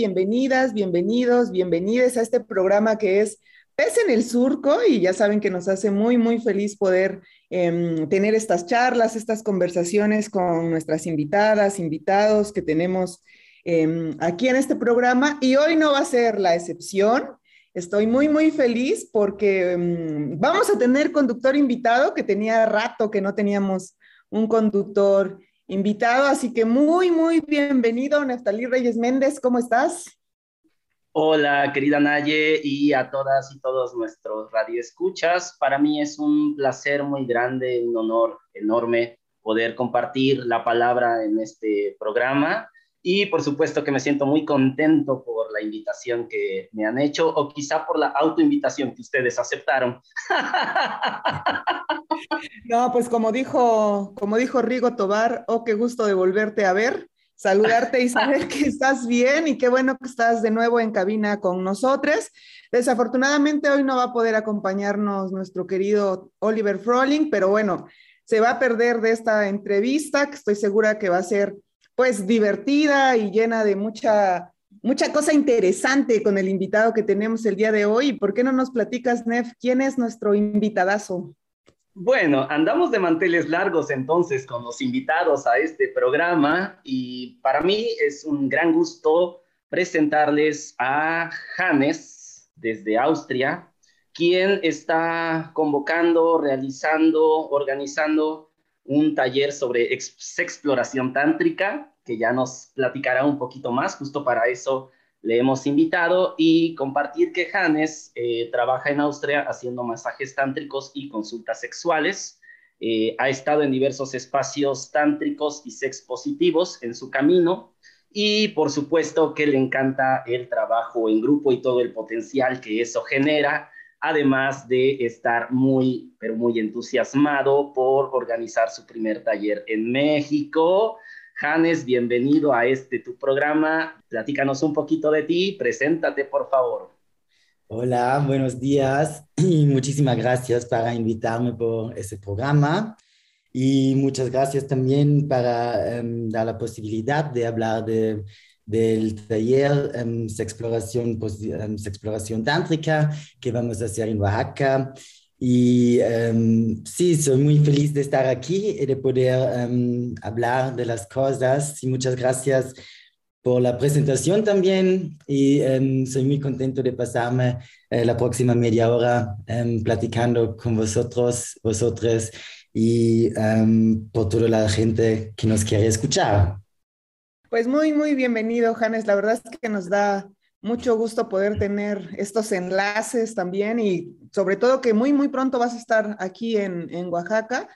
Bienvenidas, bienvenidos, bienvenidas a este programa que es Pez en el Surco y ya saben que nos hace muy, muy feliz poder em, tener estas charlas, estas conversaciones con nuestras invitadas, invitados que tenemos em, aquí en este programa y hoy no va a ser la excepción. Estoy muy, muy feliz porque em, vamos a tener conductor invitado que tenía rato que no teníamos un conductor invitado, así que muy, muy bienvenido, Neftalí Reyes Méndez, ¿cómo estás? Hola, querida Naye, y a todas y todos nuestros radioescuchas. Para mí es un placer muy grande, un honor enorme poder compartir la palabra en este programa. Y por supuesto que me siento muy contento por la invitación que me han hecho o quizá por la autoinvitación que ustedes aceptaron. No, pues como dijo, como dijo Rigo Tobar, oh, qué gusto de volverte a ver, saludarte y saber que estás bien y qué bueno que estás de nuevo en cabina con nosotros. Desafortunadamente hoy no va a poder acompañarnos nuestro querido Oliver Froling, pero bueno, se va a perder de esta entrevista que estoy segura que va a ser pues divertida y llena de mucha, mucha cosa interesante con el invitado que tenemos el día de hoy. ¿Por qué no nos platicas, Nef, quién es nuestro invitadazo? Bueno, andamos de manteles largos entonces con los invitados a este programa y para mí es un gran gusto presentarles a Hannes desde Austria, quien está convocando, realizando, organizando un taller sobre exploración tántrica, que ya nos platicará un poquito más, justo para eso le hemos invitado, y compartir que Hannes eh, trabaja en Austria haciendo masajes tántricos y consultas sexuales. Eh, ha estado en diversos espacios tántricos y sex positivos en su camino, y por supuesto que le encanta el trabajo en grupo y todo el potencial que eso genera además de estar muy, pero muy entusiasmado por organizar su primer taller en México. Janes, bienvenido a este tu programa. Platícanos un poquito de ti, preséntate por favor. Hola, buenos días y muchísimas gracias para invitarme por este programa y muchas gracias también para um, dar la posibilidad de hablar de del taller um, exploración, pues, um, exploración tántrica que vamos a hacer en Oaxaca. Y um, sí, soy muy feliz de estar aquí y de poder hablar de las cosas. Y muchas gracias por la presentación también. Y soy muy contento de pasarme uh, la próxima media hora platicando con vosotros, vosotros y por toda la gente que nos quiere escuchar. Pues muy, muy bienvenido, Janes. La verdad es que nos da mucho gusto poder tener estos enlaces también y sobre todo que muy, muy pronto vas a estar aquí en, en Oaxaca.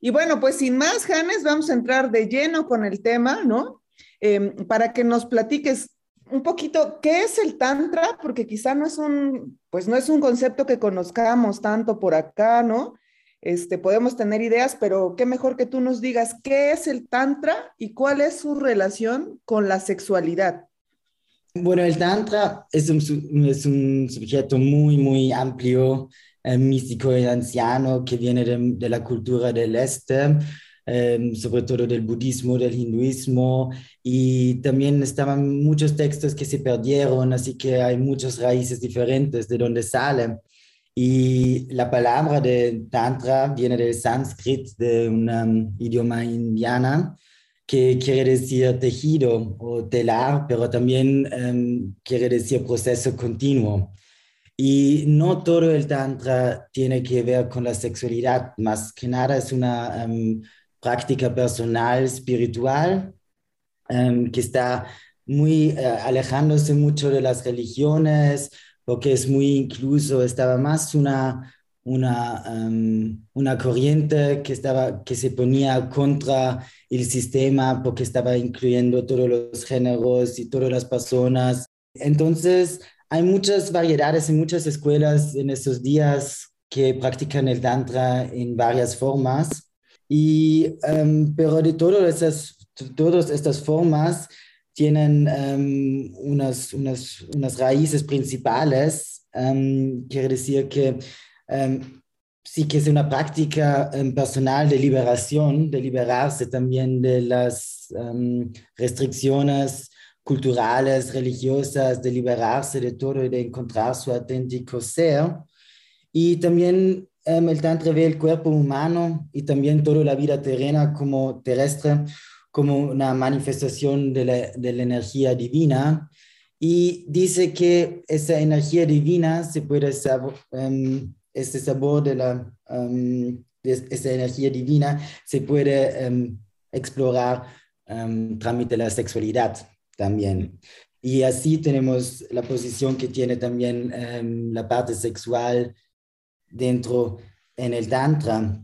Y bueno, pues sin más, Janes, vamos a entrar de lleno con el tema, ¿no? Eh, para que nos platiques un poquito qué es el tantra, porque quizá no es un, pues no es un concepto que conozcamos tanto por acá, ¿no? Este, podemos tener ideas, pero qué mejor que tú nos digas qué es el Tantra y cuál es su relación con la sexualidad. Bueno, el Tantra es un, es un sujeto muy, muy amplio, eh, místico y anciano que viene de, de la cultura del este, eh, sobre todo del budismo, del hinduismo, y también estaban muchos textos que se perdieron, así que hay muchas raíces diferentes de donde salen. Y la palabra de Tantra viene del sánscrito, de un um, idioma indiana, que quiere decir tejido o telar, pero también um, quiere decir proceso continuo. Y no todo el Tantra tiene que ver con la sexualidad, más que nada es una um, práctica personal, espiritual, que está muy uh, alejándose mucho de las religiones, porque es muy incluso, estaba más una, una, um, una corriente que, estaba, que se ponía contra el sistema porque estaba incluyendo todos los géneros y todas las personas. Entonces, hay muchas variedades en muchas escuelas en estos días que practican el Tantra en varias formas. Y, um, pero de todas esas, todas estas formas tienen um, unas, unas, unas, raíces principales. Um, quiere decir que sí que es una práctica personal de liberación, de liberarse también de las restricciones culturales, religiosas, de liberarse de todo y de encontrar su auténtico ser. Y también um, el Tantra ve el cuerpo humano y también toda la vida terrena como terrestre como una manifestación de la, de la energía divina y dice que esa energía divina se puede saber, este sabor de la um, de esa energía divina se puede um, explorar um, trámite la sexualidad también. Y así tenemos la posición que tiene también la parte sexual dentro en el Tantra.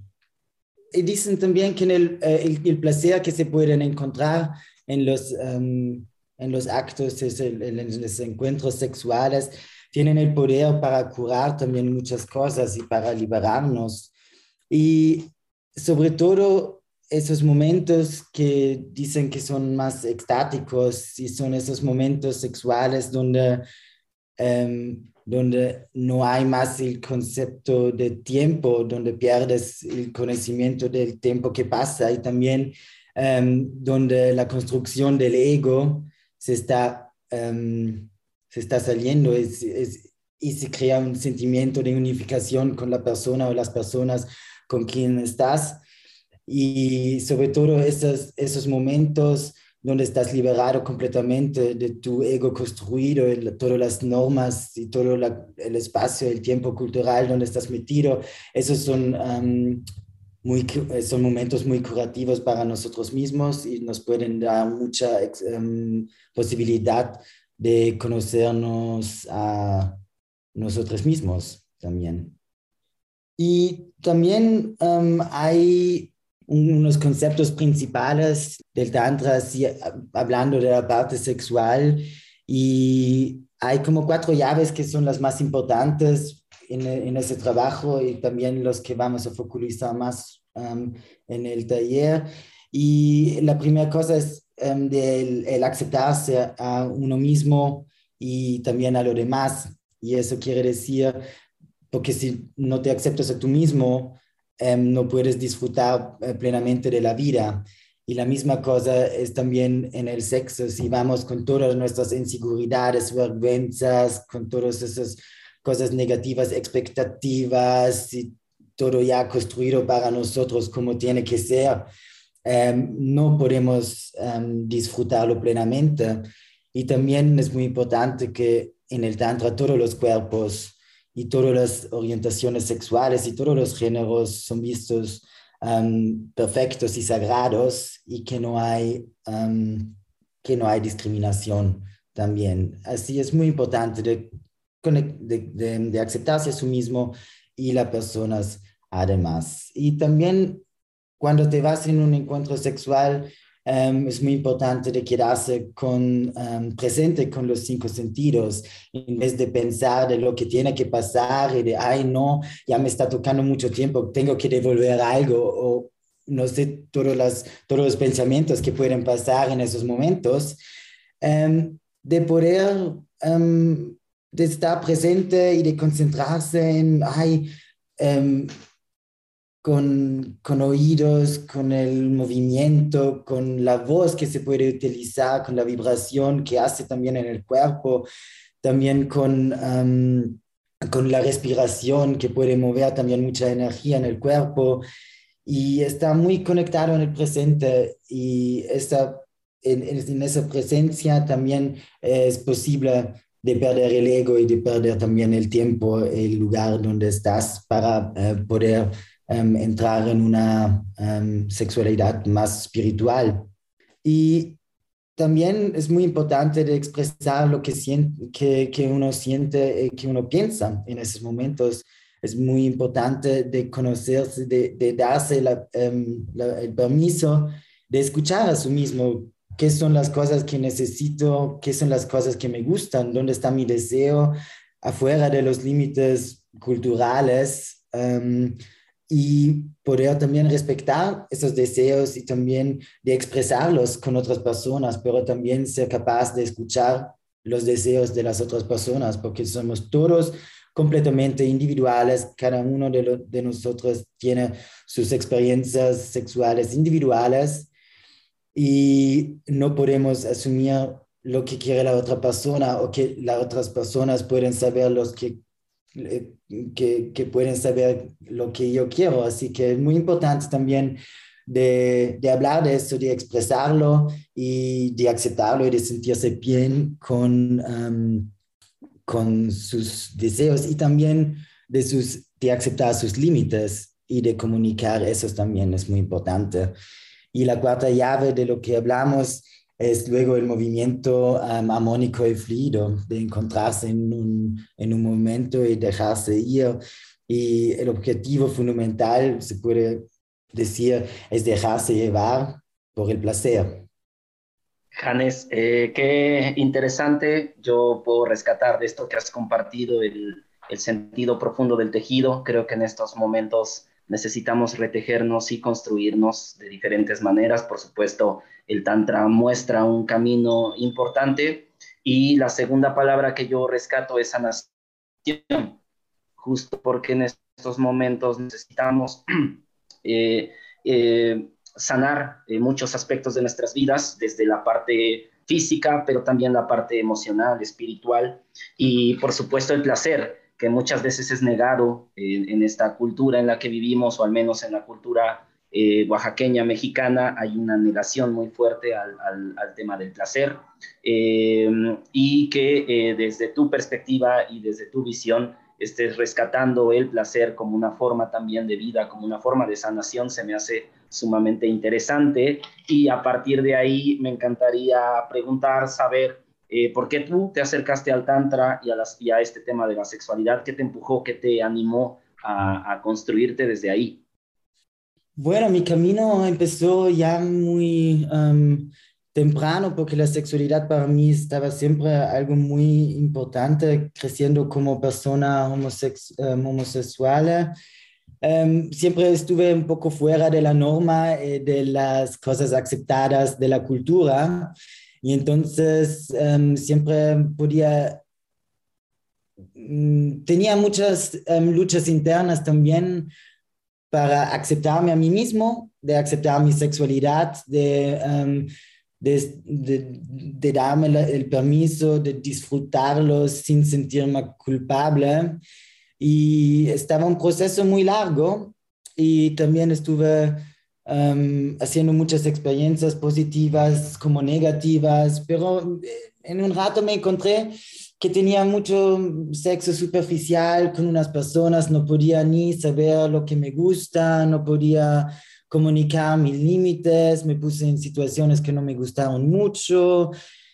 Y dicen también que en el, eh, el, placer que se pueden encontrar en los, en los actos, en los encuentros sexuales, tienen el poder para curar también muchas cosas y para liberarnos. Y sobre todo esos momentos que dicen que son más extáticos y son esos momentos sexuales donde um, donde no hay más el concepto de tiempo, donde pierdes el conocimiento del tiempo que pasa y también um, donde la construcción del ego se está, um, se está saliendo y se crea un sentimiento de unificación con la persona o las personas con quien estás. Y sobre todo esos, esos momentos donde estás liberado completamente de tu ego construido, todas las normas y todo el espacio, el tiempo cultural donde estás metido. Esos son, muy, son momentos muy curativos para nosotros mismos y nos pueden dar mucha posibilidad de conocernos a nosotros mismos también. Y también um, hay unos conceptos principales del Tantra, hablando de la parte sexual, y hay como cuatro llaves que son las más importantes en, ese trabajo y también los que vamos a focalizar más um, en el taller. Y la primera cosa es um, el aceptarse a uno mismo y también a lo demás. Y eso quiere decir, porque si no te aceptas a tú mismo, Em, no puedes disfrutar eh, plenamente de la vida. Y la misma cosa es también en el sexo, si vamos con todas nuestras inseguridades, vergüenzas, con todas esas cosas negativas, expectativas y todo ya construido para nosotros como tiene que ser, em, no podemos um, disfrutarlo plenamente. Y también es muy importante que en el Tantra todos los cuerpos y todas las orientaciones sexuales y todos los géneros son vistos um, perfectos y sagrados y que no hay, que no hay discriminación también. Así es muy importante de, de, de, aceptarse a sí mismo y las personas además. Y también cuando te vas en un encuentro sexual, Um, es muy importante de quedarse con, um, presente con los cinco sentidos, en vez de pensar de lo que tiene que pasar y de, ay, no, ya me está tocando mucho tiempo, tengo que devolver algo o no sé, todos los, todos los pensamientos que pueden pasar en esos momentos, um, de poder de estar presente y de concentrarse en, ay, con, con, oídos, con el movimiento, con la voz que se puede utilizar, con la vibración que hace también en el cuerpo, también con, con la respiración que puede mover también mucha energía en el cuerpo. Y está muy conectado en el presente y está en, en esa presencia también es posible de perder el ego y de perder también el tiempo, el lugar donde estás para eh, poder um, entrar en una um, sexualidad más espiritual. Y también es muy importante de expresar lo que, siente, que, que uno siente, y que uno piensa en esos momentos. Es muy importante de conocerse, de, darse la, el permiso de escuchar a su mismo qué son las cosas que necesito, qué son las cosas que me gustan, dónde está mi deseo afuera de los límites culturales y poder también respetar esos deseos y también de expresarlos con otras personas, pero también ser capaz de escuchar los deseos de las otras personas, porque somos todos completamente individuales, cada uno de, de nosotros tiene sus experiencias sexuales individuales y no podemos asumir lo que quiere la otra persona o que las otras personas pueden saber los que, que, que pueden saber lo que yo quiero. Así que es muy importante también de, de, hablar de esto, de expresarlo y de aceptarlo y de sentirse bien con, um, con sus deseos y también de, sus, de aceptar sus límites y de comunicar eso también es muy importante. Y la cuarta llave de lo que hablamos es luego el movimiento um, armónico y fluido, de encontrarse en un, en un momento y dejarse ir. Y el objetivo fundamental, se puede decir, es dejarse llevar por el placer. Janes, eh, qué interesante. Yo puedo rescatar de esto que has compartido el, el sentido profundo del tejido. Creo que en estos momentos necesitamos retejernos y construirnos de diferentes maneras. Por supuesto, el Tantra muestra un camino importante. Y la segunda palabra que yo rescato es sanación, justo porque en estos momentos necesitamos eh, eh, sanar eh, muchos aspectos de nuestras vidas, desde la parte física, pero también la parte emocional, espiritual y por supuesto el placer que muchas veces es negado en, esta cultura en la que vivimos, o al menos en la cultura eh, oaxaqueña, mexicana, hay una negación muy fuerte al, tema del placer, eh, y que eh, desde tu perspectiva y desde tu visión estés rescatando el placer como una forma también de vida, como una forma de sanación, se me hace sumamente interesante. Y a partir de ahí me encantaría preguntar, saber eh, ¿Por qué tú te acercaste al Tantra y a, las, y a, este tema de la sexualidad? ¿Qué te empujó, qué te animó a, construirte desde ahí? Bueno, mi camino empezó ya muy um, temprano porque la sexualidad para mí estaba siempre algo muy importante, creciendo como persona homosex, um, homosexual. Um, siempre estuve un poco fuera de la norma, eh, de las cosas aceptadas de la cultura. Y entonces siempre podía, um, tenía muchas luchas internas también para aceptarme a mí mismo, de aceptar mi sexualidad, de, de, de, de, darme el permiso de disfrutarlo sin sentirme culpable. Y estaba un proceso muy largo y también estuve um, haciendo muchas experiencias positivas como negativas, pero eh, en un rato me encontré que tenía mucho sexo superficial con unas personas, no podía ni saber lo que me gusta, no podía comunicar mis límites, me puse en situaciones que no me gustaron mucho.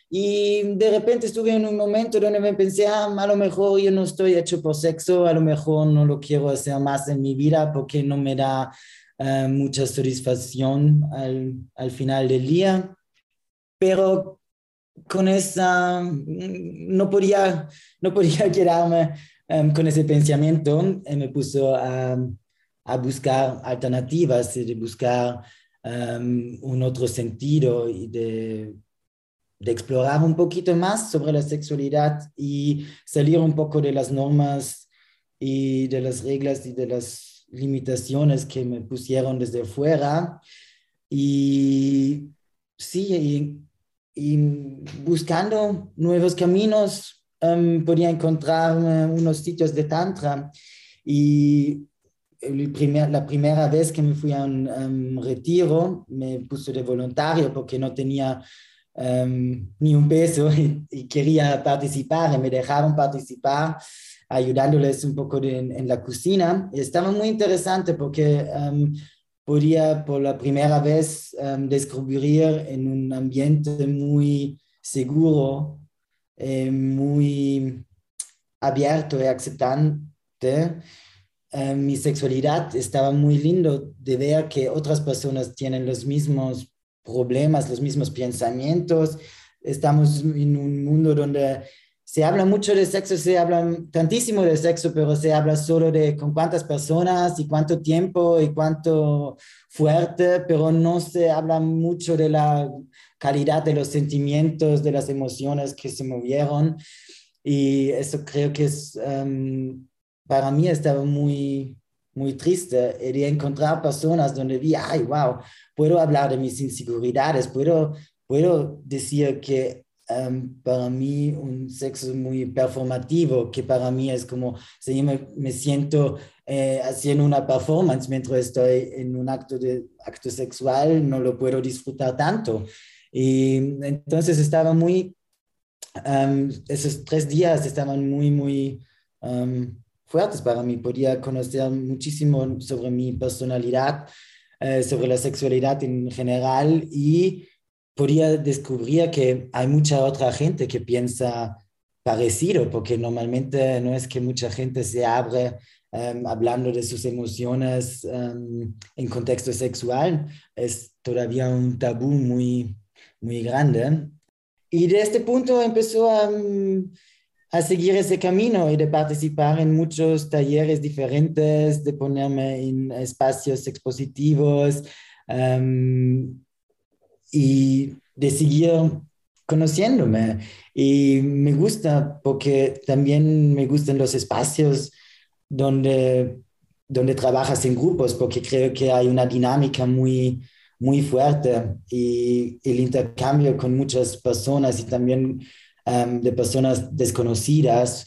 Y de repente estuve en un momento donde me pensé, ah, a lo mejor yo no estoy hecho por sexo, a lo mejor no lo quiero hacer más en mi vida porque no me da eh, mucha satisfacción al, al, final del día, pero con esa, mm, no podía, no podía quedarme um, con ese pensamiento, y me puso a, a buscar alternativas, de buscar um, un otro sentido y de, de explorar un poquito más sobre la sexualidad y salir un poco de las normas y de las reglas y de las limitaciones que me pusieron desde fuera. Y sí, y, buscando nuevos caminos, um, podía encontrar unos sitios de Tantra. Y el primer, la primera vez que me fui a un um, retiro, me puse de voluntario porque no tenía um, ni un peso y, y, quería participar y me dejaron participar ayudándoles un poco en, la cocina. estaba muy interesante porque podía por la primera vez um, descubrir en un ambiente muy seguro, eh, muy abierto y aceptante. Um, mi sexualidad estaba muy lindo de ver que otras personas tienen los mismos problemas, los mismos pensamientos. Estamos en un mundo donde se habla mucho de sexo, se habla tantísimo de sexo, pero se habla solo de con cuántas personas y cuánto tiempo y cuánto fuerte, pero no se habla mucho de la calidad de los sentimientos, de las emociones que se movieron. Y eso creo que es, em, para mí estaba muy, muy triste de encontrar personas donde vi, ay, wow, puedo hablar de mis inseguridades, puedo, puedo decir que Em, para mí un sexo muy performativo, que para mí es como, si me, me siento eh, haciendo una performance mientras estoy en un acto, de, acto sexual, no lo puedo disfrutar tanto. Y entonces estaba muy, um, esos tres días estaban muy, muy um, fuertes para mí. Podía conocer muchísimo sobre mi personalidad, eh, sobre la sexualidad en general y podía descubrir que hay mucha otra gente que piensa parecido, porque normalmente no es que mucha gente se abre um, hablando de sus emociones um, en contexto sexual, es todavía un tabú muy, muy grande. Y de este punto empezó a, um, a seguir ese camino y de participar en muchos talleres diferentes, de ponerme en espacios expositivos y de seguir conociéndome. Y me gusta porque también me gustan los espacios donde, donde trabajas en grupos, porque creo que hay una dinámica muy, muy fuerte y el intercambio con muchas personas y también um, de personas desconocidas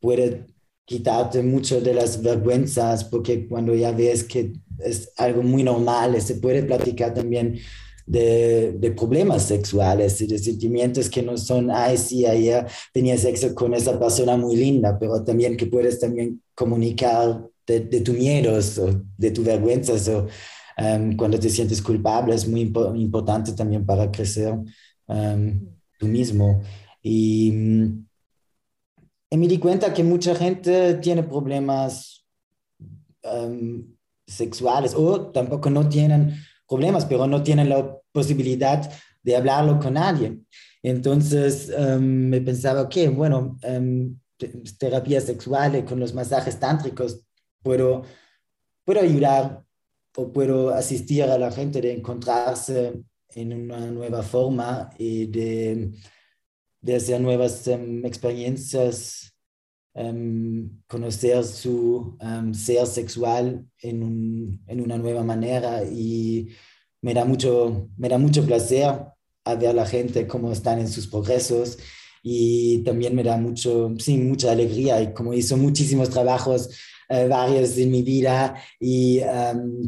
puede quitarte mucho de las vergüenzas, porque cuando ya ves que es algo muy normal, se puede platicar también de, problemas sexuales y de sentimientos que no son, ay, sí, ayer tenía sexo con esa persona muy linda, pero también que puedes también comunicar de, de tus miedos o de tus vergüenzas o um, cuando te sientes culpable es muy importante también para crecer um, tú mismo. Y, y, me di cuenta que mucha gente tiene problemas um, sexuales o tampoco no tienen problemas, pero no tienen la posibilidad de hablarlo con nadie. Entonces um, me pensaba, ok, bueno, um, terapia sexual con los masajes tántricos, puedo, puedo ayudar o puedo asistir a la gente de encontrarse en una nueva forma y de, hacer nuevas um, experiencias conocer su ser sexual en, en, una nueva manera y me da mucho, me da mucho placer a ver a la gente cómo están en sus progresos y también me da mucho, sí, mucha alegría y como hizo muchísimos trabajos eh, varios en mi vida y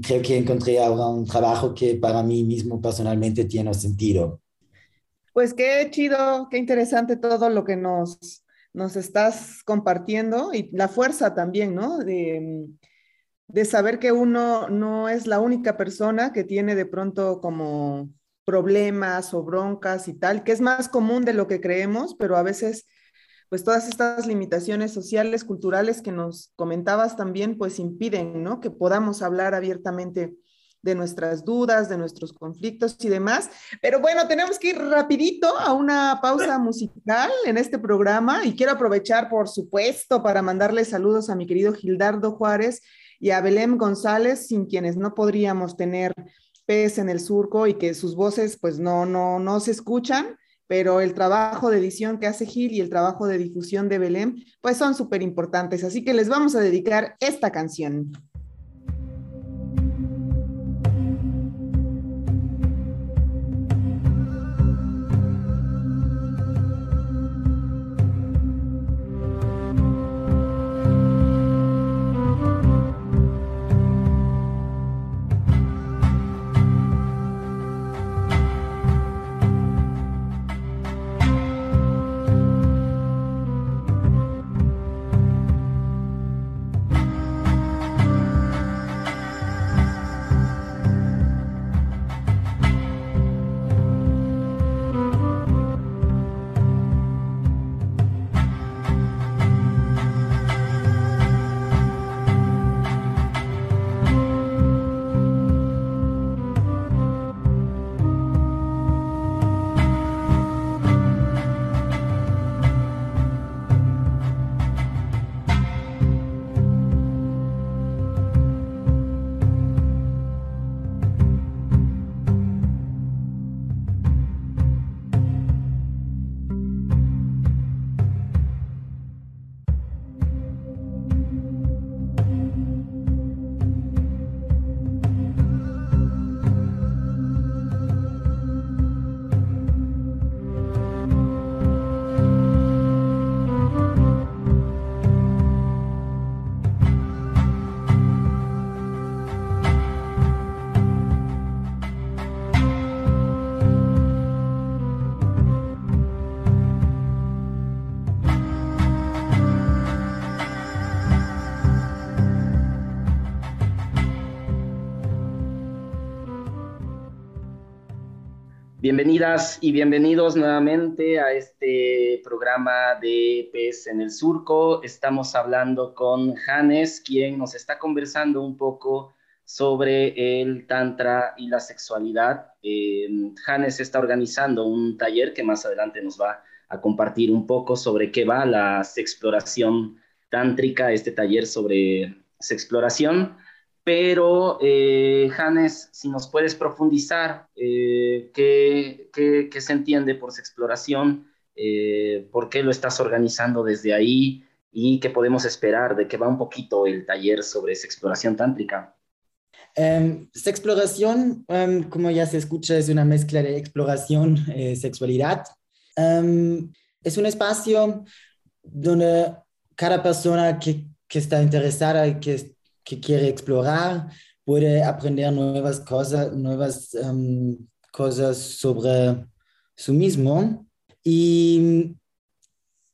creo que encontré ahora un trabajo que para mí mismo personalmente tiene sentido. Pues qué chido, qué interesante todo lo que nos nos estás compartiendo y la fuerza también, ¿no? De, de saber que uno no es la única persona que tiene de pronto como problemas o broncas y tal, que es más común de lo que creemos, pero a veces, pues todas estas limitaciones sociales, culturales que nos comentabas también, pues impiden, ¿no? Que podamos hablar abiertamente de nuestras dudas, de nuestros conflictos y demás. Pero bueno, tenemos que ir rapidito a una pausa musical en este programa y quiero aprovechar, por supuesto, para mandarle saludos a mi querido Gildardo Juárez y a Belém González, sin quienes no podríamos tener pez en el surco y que sus voces pues no, no, no se escuchan pero el trabajo de edición que hace Gil y el trabajo de difusión de Belém, pues son súper importantes. Así que les vamos a dedicar esta canción. Bienvenidas y bienvenidos nuevamente a este programa de PES en el Surco. Estamos hablando con Hannes, quien nos está conversando un poco sobre el Tantra y la sexualidad. Eh, Hannes está organizando un taller que más adelante nos va a compartir un poco sobre qué va la exploración tántrica, este taller sobre sexploración. Pero, eh, Hannes, si nos puedes profundizar eh, ¿qué, qué, se entiende por exploración, eh, por qué lo estás organizando desde ahí y qué podemos esperar de que va un poquito el taller sobre exploración tántrica. Eh, exploración, em, como ya se escucha, es una mezcla de exploración y eh, sexualidad. Em, es un espacio donde cada persona que, que está interesada y que que quiere explorar puede aprender nuevas cosas, nuevas um, cosas sobre su mismo. Y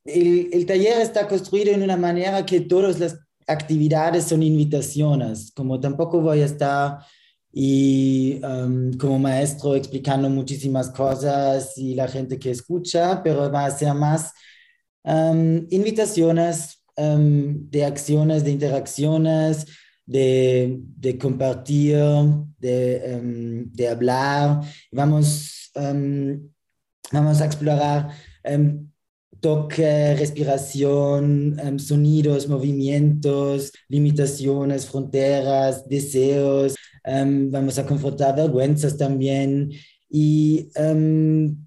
el, el, taller está construido en una manera que todas las actividades son invitaciones, como tampoco voy a estar y um, como maestro explicando muchísimas cosas y la gente que escucha, pero va a ser más um, invitaciones um, de acciones, de interacciones, de, de compartir, de, um, de, hablar. Vamos, um, vamos a explorar toque, respiración, sonidos, movimientos, limitaciones, fronteras, deseos. vamos a confrontar vergüenzas también. Y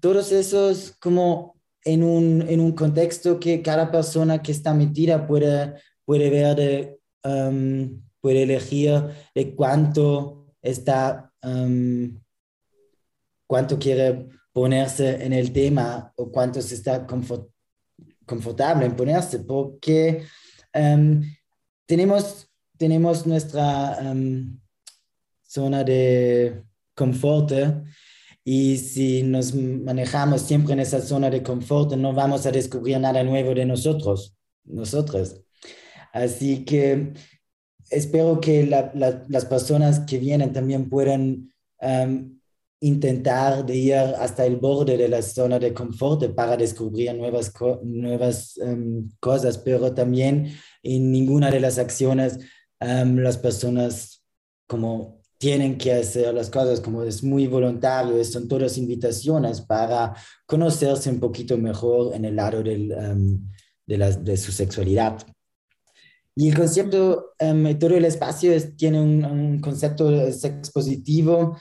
todos esos como en un, en un contexto que cada persona que está metida puede, puede ver, de, um, puede elegir de cuánto está, um, cuánto quiere ponerse en el tema o cuánto se está confort, confortable en ponerse, porque um, tenemos, tenemos nuestra zona de confort y si nos manejamos siempre en esa zona de confort, no vamos a descubrir nada nuevo de nosotros, nosotros. Así que espero que las personas que vienen también puedan um, intentar de ir hasta el borde de la zona de confort para descubrir nuevas, nuevas um, cosas, pero también en ninguna de las acciones um, las personas como tienen que hacer las cosas como es muy voluntario, son todas invitaciones para conocerse un poquito mejor en el lado del, um, de, la, de, su sexualidad. Y el concepto, um, todo el espacio es, tiene un, un concepto expositivo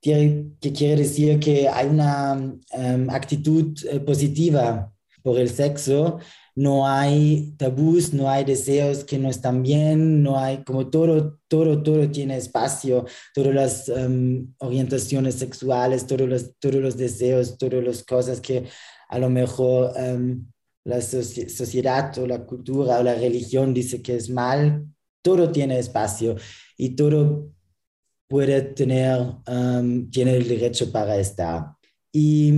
que quiere decir que hay una um, actitud eh, positiva por el sexo no hay tabús, no hay deseos que no están bien, no hay como todo, todo, todo tiene espacio, todas las em, orientaciones sexuales, todos los, todos los deseos, todas las cosas que a lo mejor um, la sociedad o la cultura o la religión dice que es mal, todo tiene espacio y todo puede tener, um, tiene el derecho para estar. Y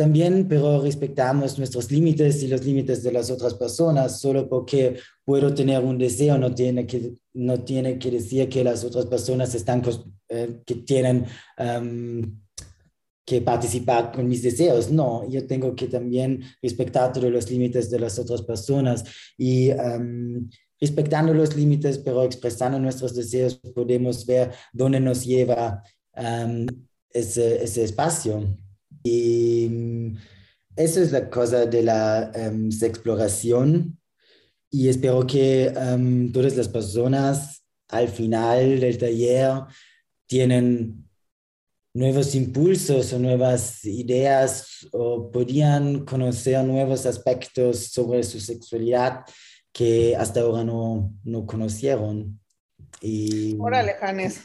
también, pero respetamos nuestros límites y los límites de las otras personas. Solo porque puedo tener un deseo no tiene que, no tiene que decir que las otras personas están, eh, que tienen um, que participar con mis deseos. No, yo tengo que también respetar todos los límites de las otras personas y um, respetando los límites, pero expresando nuestros deseos, podemos ver dónde nos lleva um, ese, ese espacio. Y mm, eso es la cosa de la um, exploración y espero que um, todas las personas al final del taller tienen nuevos impulsos o nuevas ideas o podían conocer nuevos aspectos sobre su sexualidad que hasta ahora no, no conocieron. Y... Órale, Janes.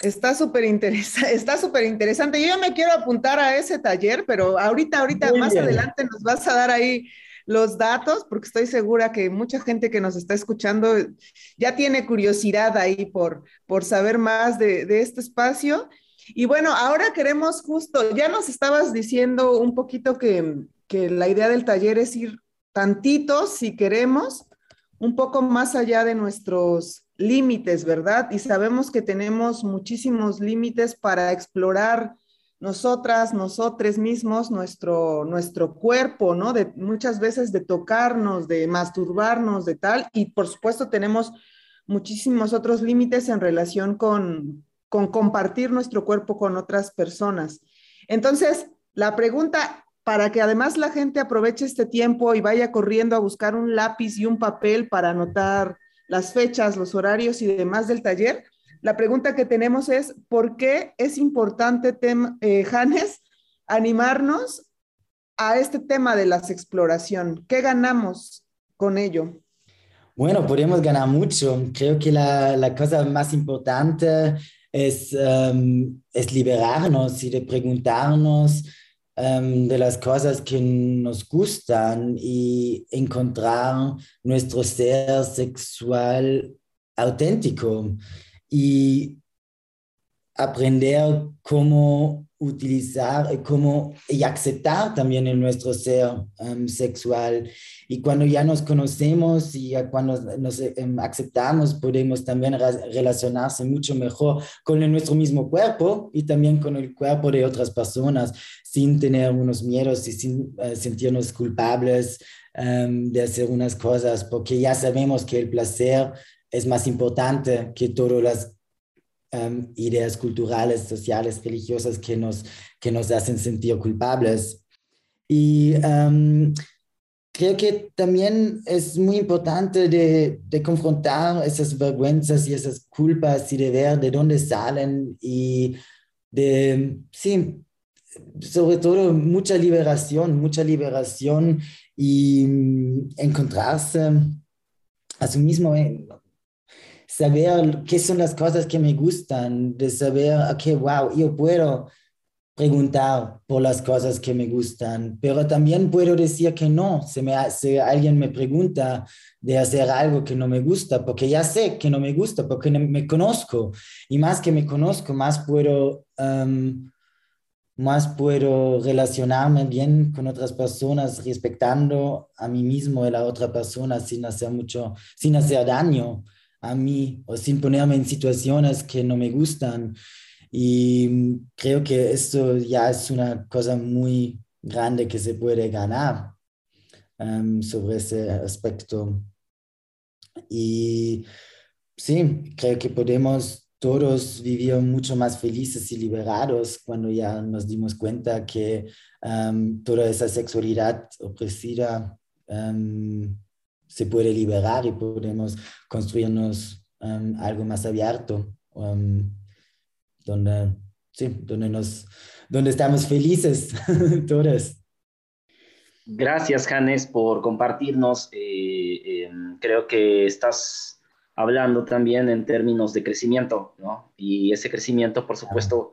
Está súper interesante, está súper interesante. Yo ya me quiero apuntar a ese taller, pero ahorita, ahorita, más adelante nos vas a dar ahí los datos, porque estoy segura que mucha gente que nos está escuchando ya tiene curiosidad ahí por, por saber más de, de este espacio. Y bueno, ahora queremos justo, ya nos estabas diciendo un poquito que, que la idea del taller es ir tantito, si queremos, un poco más allá de nuestros límites, ¿verdad? Y sabemos que tenemos muchísimos límites para explorar nosotras, nosotres mismos, nuestro, nuestro cuerpo, ¿no? De muchas veces de tocarnos, de masturbarnos, de tal, y por supuesto tenemos muchísimos otros límites en relación con, con compartir nuestro cuerpo con otras personas. Entonces, la pregunta, para que además la gente aproveche este tiempo y vaya corriendo a buscar un lápiz y un papel para anotar las fechas, los horarios y demás del taller, la pregunta que tenemos es, ¿por qué es importante, eh, Janes, animarnos a este tema de las exploración? ¿Qué ganamos con ello? Bueno, podemos ganar mucho. Creo que la, la cosa más importante es, um, es liberarnos y de preguntarnos um, de las cosas que nos gustan y encontrar nuestro ser sexual auténtico y aprender cómo utilizar, cómo y aceptar también nuestro ser um, sexual. Y cuando ya nos conocemos y cuando nos um, aceptamos, podemos también relacionarse mucho mejor con nuestro mismo cuerpo y también con el cuerpo de otras personas, sin tener unos miedos y sin uh, sentirnos culpables um, de hacer unas cosas, porque ya sabemos que el placer es más importante que todas las um, ideas culturales, sociales, religiosas que nos, que nos hacen sentir culpables. Y um, creo que también es muy importante de, de, confrontar esas vergüenzas y esas culpas y de ver de dónde salen y de, sí, sobre todo mucha liberación, mucha liberación y um, encontrarse a sí mismo saber qué son las cosas que me gustan, de saber, ok, wow, yo puedo preguntar por las cosas que me gustan, pero también puedo decir que no, si, me, si alguien me pregunta de hacer algo que no me gusta, porque ya sé que no me gusta, porque me conozco, y más que me conozco, más puedo... Um, más puedo relacionarme bien con otras personas respetando a mí mismo y a la otra persona sin hacer mucho, sin hacer daño a mí o sin ponerme en situaciones que no me gustan. Y creo que esto ya es una cosa muy grande que se puede ganar um, sobre ese aspecto. Y sí, creo que podemos todos vivir mucho más felices y liberados cuando ya nos dimos cuenta que um, toda esa sexualidad opresiva um, se puede liberar y podemos construirnos algo más abierto, um, donde, sí, donde, nos, donde estamos felices todos. Gracias, Janes, por compartirnos. Eh, em, creo que estás hablando también en términos de crecimiento, ¿no? Y ese crecimiento, por supuesto,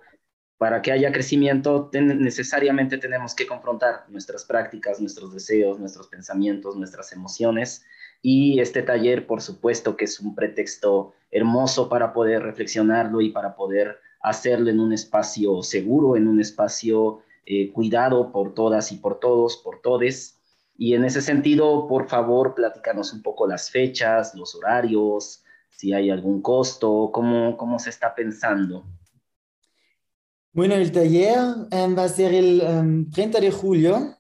para que haya crecimiento, necesariamente tenemos que confrontar nuestras prácticas, nuestros deseos, nuestros pensamientos, nuestras emociones. Y este taller, por supuesto, que es un pretexto hermoso para poder reflexionarlo y para poder hacerlo en un espacio seguro, en un espacio eh, cuidado por todas y por todos, por todes. Y en ese sentido, por favor, platícanos un poco las fechas, los horarios, si hay algún costo, cómo, cómo se está pensando. Bueno, el taller em, va a ser el 30 em, de julio.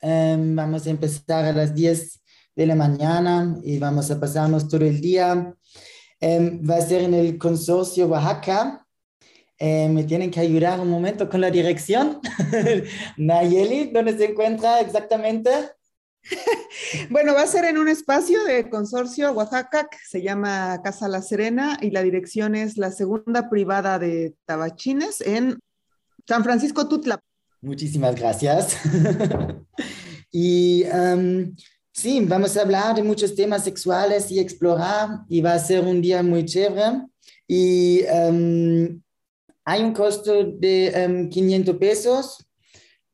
Em, vamos a empezar a las 10 de la mañana y vamos a pasarnos todo el día. va a ser en el consorcio Oaxaca. Me tienen que ayudar un momento con la dirección. Nayeli, ¿dónde se encuentra exactamente? bueno, va a ser en un espacio de consorcio Oaxaca que se llama Casa La Serena y la dirección es la segunda privada de Tabachines en San Francisco Tutla. Muchísimas gracias. y um, sí, vamos a hablar de muchos temas sexuales y explorar y va a ser un día muy chévere. Y um, hay un costo de 500 um, pesos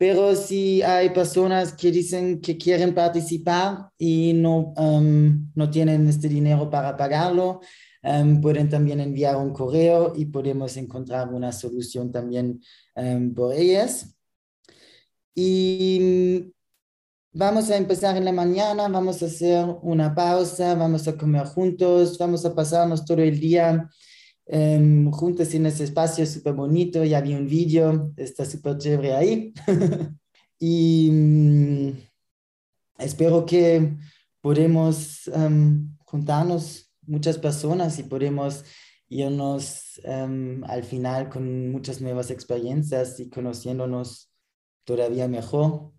pero si hay personas que dicen que quieren participar y no, um, no tienen este dinero para pagarlo, um, pueden también enviar un correo y podemos encontrar una solución también por ellas. Y vamos a empezar en la mañana, vamos a hacer una pausa, vamos a comer juntos, vamos a pasarnos todo el día em, juntos en ese espacio súper bonito, ya vi un vídeo, está súper chévere ahí. y mm, espero que podemos em, juntarnos muchas personas y podemos irnos um, al final con muchas nuevas experiencias y conociéndonos todavía mejor.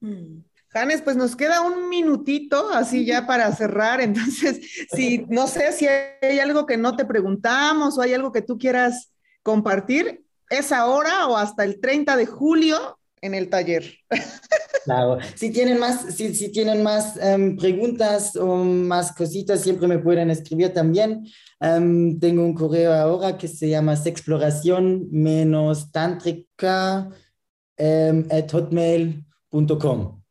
Mm. Janes, pues nos queda un minutito así ya para cerrar. Entonces, si no sé si hay algo que no te preguntamos o hay algo que tú quieras compartir, es ahora o hasta el 30 de julio en el taller. Claro, si tienen más, si, si tienen más um, preguntas o más cositas, siempre me pueden escribir también. Um, tengo un correo ahora que se llama sexploración menos tántrica um, at hotmail.com.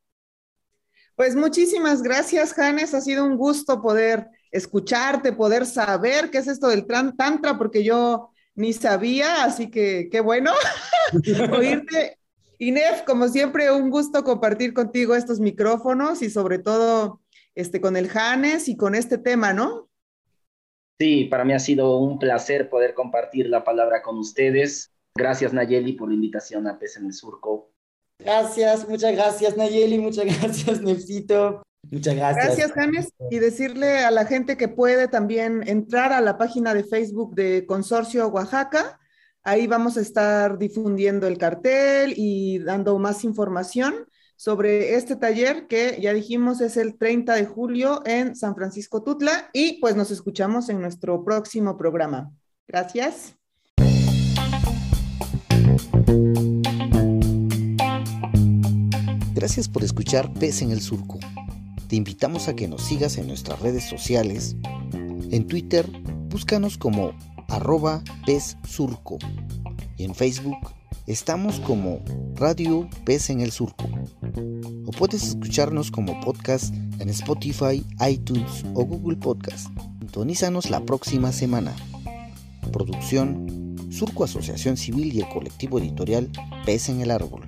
Pues muchísimas gracias, Janes. Ha sido un gusto poder escucharte, poder saber qué es esto del tantra, porque yo ni sabía, así que qué bueno oírte Inef, como siempre, un gusto compartir contigo estos micrófonos y sobre todo este, con el Janes y con este tema, ¿no? Sí, para mí ha sido un placer poder compartir la palabra con ustedes. Gracias, Nayeli, por la invitación a Pez en el Surco. Gracias, muchas gracias, Nayeli, muchas gracias, Nefcito. Muchas gracias. Gracias, Janes. Y decirle a la gente que puede también entrar a la página de Facebook de Consorcio Oaxaca Ahí vamos a estar difundiendo el cartel y dando más información sobre este taller que ya dijimos es el 30 de julio en San Francisco Tutla y pues nos escuchamos en nuestro próximo programa. Gracias. Gracias por escuchar Pez en el Surco. Te invitamos a que nos sigas en nuestras redes sociales. En Twitter, búscanos como arroba pez surco. Y en Facebook estamos como Radio Pez en el Surco. O puedes escucharnos como podcast en Spotify, iTunes o Google Podcast. Sintonízanos la próxima semana. Producción Surco Asociación Civil y el colectivo editorial Pez en el Árbol.